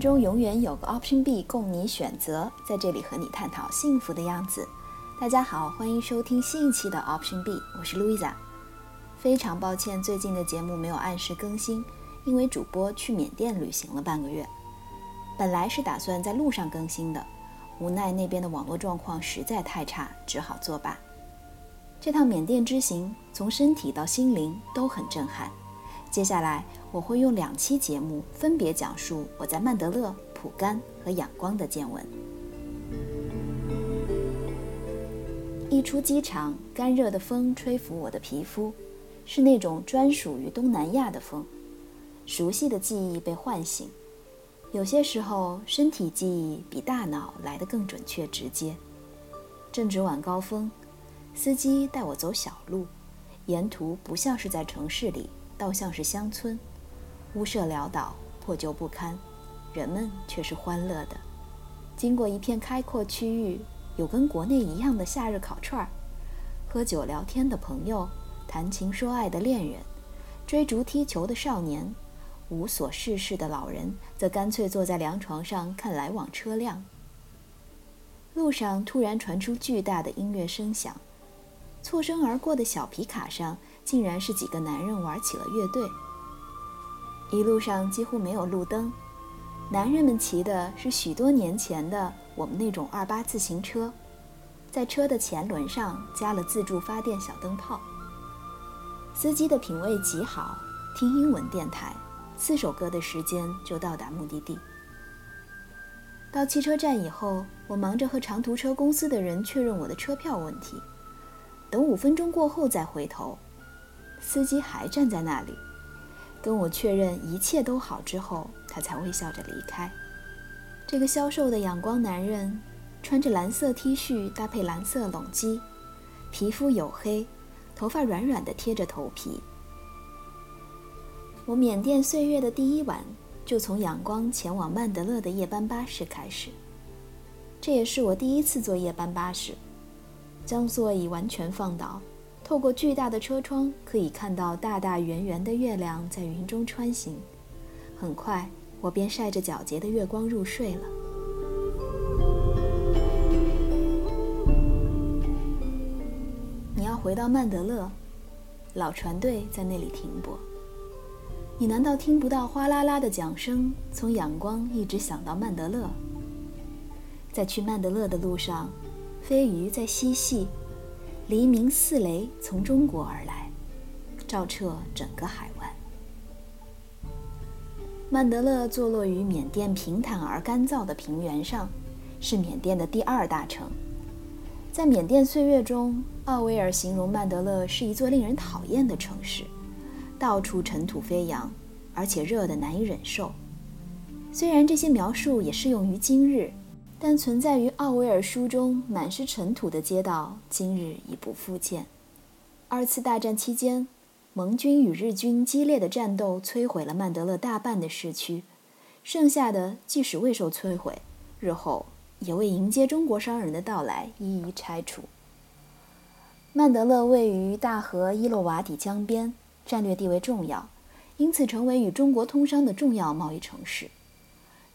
中永远有个 Option B 供你选择，在这里和你探讨幸福的样子。大家好，欢迎收听新一期的 Option B，我是 Louisa。非常抱歉，最近的节目没有按时更新，因为主播去缅甸旅行了半个月。本来是打算在路上更新的，无奈那边的网络状况实在太差，只好作罢。这趟缅甸之行，从身体到心灵都很震撼。接下来我会用两期节目分别讲述我在曼德勒、普甘和仰光的见闻。一出机场，干热的风吹拂我的皮肤，是那种专属于东南亚的风。熟悉的记忆被唤醒，有些时候身体记忆比大脑来得更准确直接。正值晚高峰，司机带我走小路，沿途不像是在城市里。倒像是乡村，屋舍潦倒，破旧不堪，人们却是欢乐的。经过一片开阔区域，有跟国内一样的夏日烤串儿，喝酒聊天的朋友，谈情说爱的恋人，追逐踢球的少年，无所事事的老人，则干脆坐在凉床上看来往车辆。路上突然传出巨大的音乐声响，错身而过的小皮卡上。竟然是几个男人玩起了乐队。一路上几乎没有路灯，男人们骑的是许多年前的我们那种二八自行车，在车的前轮上加了自助发电小灯泡。司机的品味极好，听英文电台，四首歌的时间就到达目的地。到汽车站以后，我忙着和长途车公司的人确认我的车票问题，等五分钟过后再回头。司机还站在那里，跟我确认一切都好之后，他才微笑着离开。这个消瘦的阳光男人，穿着蓝色 T 恤搭配蓝色拢基，皮肤黝黑，头发软软的贴着头皮。我缅甸岁月的第一晚，就从仰光前往曼德勒的夜班巴士开始。这也是我第一次坐夜班巴士，将座椅完全放倒。透过巨大的车窗，可以看到大大圆圆的月亮在云中穿行。很快，我便晒着皎洁的月光入睡了。你要回到曼德勒，老船队在那里停泊。你难道听不到哗啦啦的桨声从仰光一直响到曼德勒？在去曼德勒的路上，飞鱼在嬉戏。黎明似雷从中国而来，照彻整个海湾。曼德勒坐落于缅甸平坦而干燥的平原上，是缅甸的第二大城。在缅甸岁月中，奥威尔形容曼德勒是一座令人讨厌的城市，到处尘土飞扬，而且热得难以忍受。虽然这些描述也适用于今日。但存在于奥威尔书中满是尘土的街道，今日已不复见。二次大战期间，盟军与日军激烈的战斗摧毁了曼德勒大半的市区，剩下的即使未受摧毁，日后也为迎接中国商人的到来一一拆除。曼德勒位于大河伊洛瓦底江边，战略地位重要，因此成为与中国通商的重要贸易城市。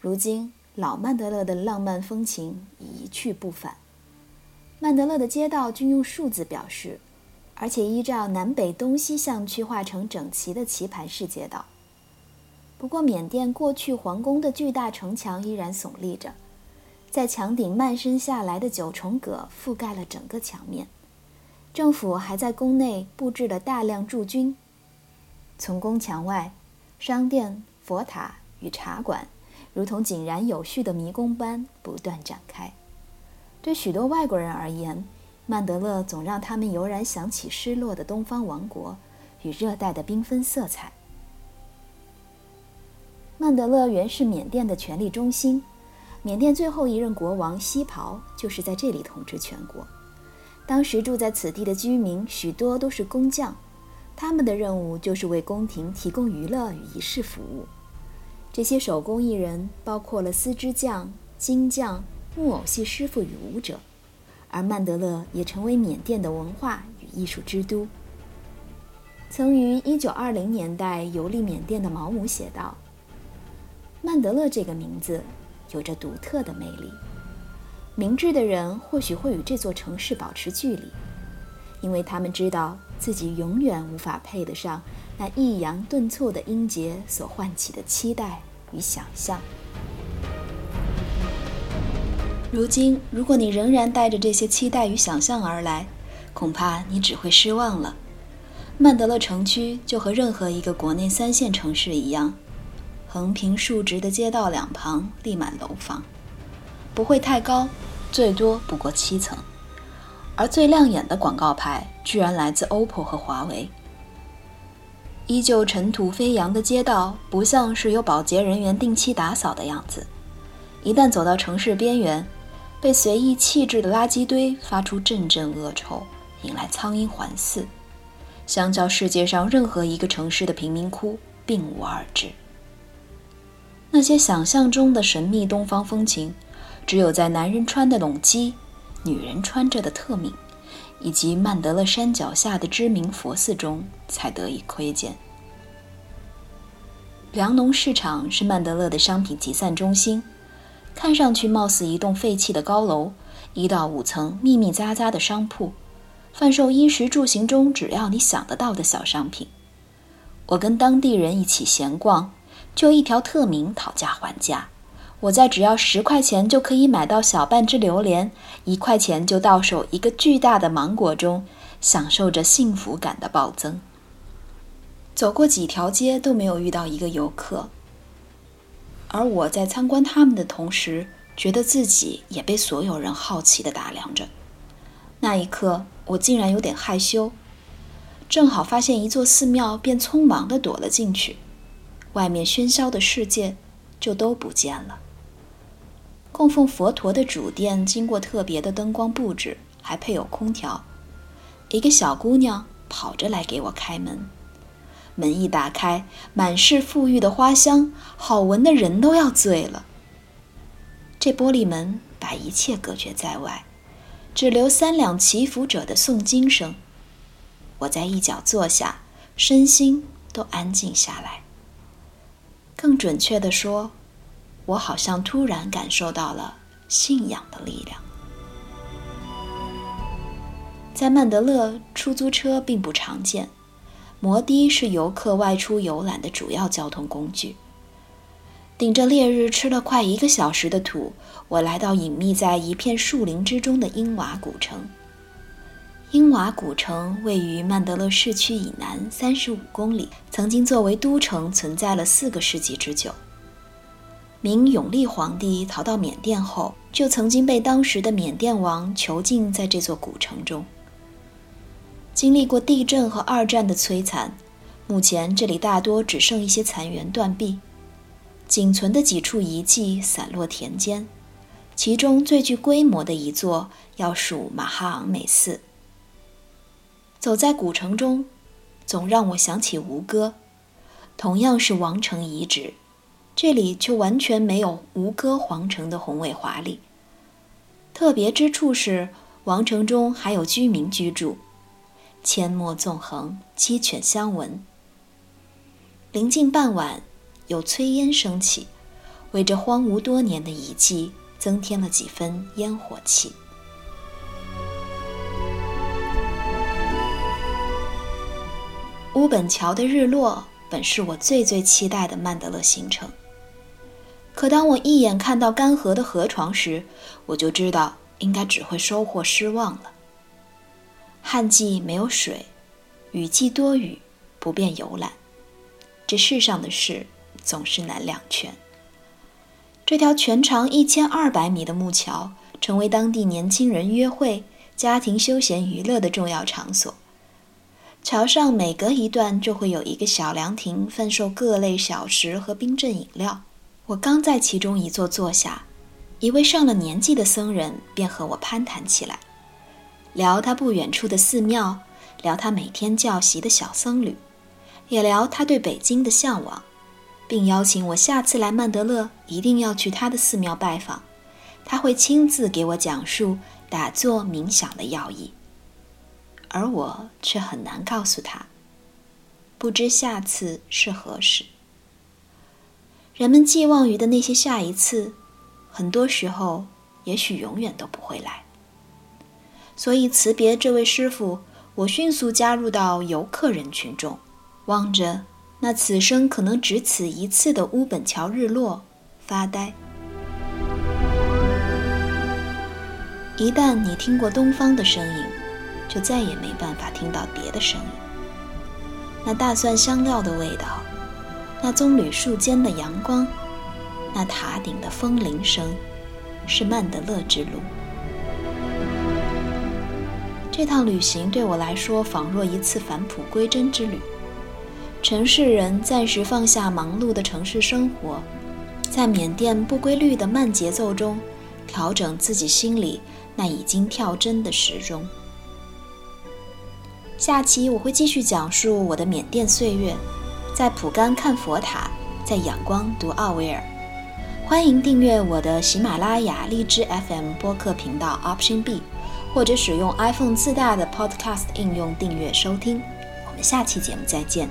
如今。老曼德勒的浪漫风情一去不返，曼德勒的街道均用数字表示，而且依照南北东西向区划成整齐的棋盘式街道。不过，缅甸过去皇宫的巨大城墙依然耸立着，在墙顶漫伸下来的九重葛覆盖了整个墙面。政府还在宫内布置了大量驻军。从宫墙外，商店、佛塔与茶馆。如同井然有序的迷宫般不断展开。对许多外国人而言，曼德勒总让他们油然想起失落的东方王国与热带的缤纷色彩。曼德勒原是缅甸的权力中心，缅甸最后一任国王西袍就是在这里统治全国。当时住在此地的居民许多都是工匠，他们的任务就是为宫廷提供娱乐与仪式服务。这些手工艺人包括了丝织匠、金匠、木偶戏师傅与舞者，而曼德勒也成为缅甸的文化与艺术之都。曾于1920年代游历缅甸的毛姆写道：“曼德勒这个名字有着独特的魅力。明智的人或许会与这座城市保持距离，因为他们知道自己永远无法配得上那抑扬顿挫的音节所唤起的期待与想象。如今，如果你仍然带着这些期待与想象而来，恐怕你只会失望了。曼德勒城区就和任何一个国内三线城市一样，横平竖直的街道两旁立满楼房，不会太高。最多不过七层，而最亮眼的广告牌居然来自 OPPO 和华为。依旧尘土飞扬的街道，不像是有保洁人员定期打扫的样子。一旦走到城市边缘，被随意弃置的垃圾堆发出阵阵恶臭，引来苍蝇环伺，相较世界上任何一个城市的贫民窟，并无二致。那些想象中的神秘东方风情。只有在男人穿的拢基，女人穿着的特敏，以及曼德勒山脚下的知名佛寺中才得以窥见。粮农市场是曼德勒的商品集散中心，看上去貌似一栋废弃的高楼，一到五层密密匝匝的商铺，贩售衣食住行中只要你想得到的小商品。我跟当地人一起闲逛，就一条特敏讨价还价。我在只要十块钱就可以买到小半只榴莲，一块钱就到手一个巨大的芒果中，享受着幸福感的暴增。走过几条街都没有遇到一个游客，而我在参观他们的同时，觉得自己也被所有人好奇地打量着。那一刻，我竟然有点害羞。正好发现一座寺庙，便匆忙地躲了进去，外面喧嚣的世界就都不见了。供奉佛陀的主殿经过特别的灯光布置，还配有空调。一个小姑娘跑着来给我开门，门一打开，满是馥郁的花香，好闻的人都要醉了。这玻璃门把一切隔绝在外，只留三两祈福者的诵经声。我在一角坐下，身心都安静下来。更准确地说。我好像突然感受到了信仰的力量。在曼德勒，出租车并不常见，摩的是游客外出游览的主要交通工具。顶着烈日吃了快一个小时的土，我来到隐秘在一片树林之中的英瓦古城。英瓦古城位于曼德勒市区以南三十五公里，曾经作为都城存在了四个世纪之久。明永历皇帝逃到缅甸后，就曾经被当时的缅甸王囚禁在这座古城中。经历过地震和二战的摧残，目前这里大多只剩一些残垣断壁，仅存的几处遗迹散落田间，其中最具规模的一座要数马哈昂美寺。走在古城中，总让我想起吴哥，同样是王城遗址。这里却完全没有吴哥皇城的宏伟华丽。特别之处是，王城中还有居民居住，阡陌纵横，鸡犬相闻。临近傍晚，有炊烟升起，为这荒芜多年的遗迹增添了几分烟火气。乌本桥的日落本是我最最期待的曼德勒行程。可当我一眼看到干涸的河床时，我就知道应该只会收获失望了。旱季没有水，雨季多雨，不便游览。这世上的事总是难两全。这条全长一千二百米的木桥，成为当地年轻人约会、家庭休闲娱乐的重要场所。桥上每隔一段就会有一个小凉亭，贩售各类小食和冰镇饮料。我刚在其中一座坐下，一位上了年纪的僧人便和我攀谈起来，聊他不远处的寺庙，聊他每天教习的小僧侣，也聊他对北京的向往，并邀请我下次来曼德勒一定要去他的寺庙拜访，他会亲自给我讲述打坐冥想的要义。而我却很难告诉他，不知下次是何时。人们寄望于的那些下一次，很多时候也许永远都不会来。所以辞别这位师傅，我迅速加入到游客人群中，望着那此生可能只此一次的乌本桥日落发呆。一旦你听过东方的声音，就再也没办法听到别的声音。那大蒜香料的味道。那棕榈树间的阳光，那塔顶的风铃声，是曼德勒之路。这趟旅行对我来说，仿若一次返璞归真之旅。城市人暂时放下忙碌的城市生活，在缅甸不规律的慢节奏中，调整自己心里那已经跳针的时钟。下期我会继续讲述我的缅甸岁月。在普甘看佛塔，在仰光读奥威尔。欢迎订阅我的喜马拉雅荔枝 FM 播客频道 Option B，或者使用 iPhone 自带的 Podcast 应用订阅收听。我们下期节目再见。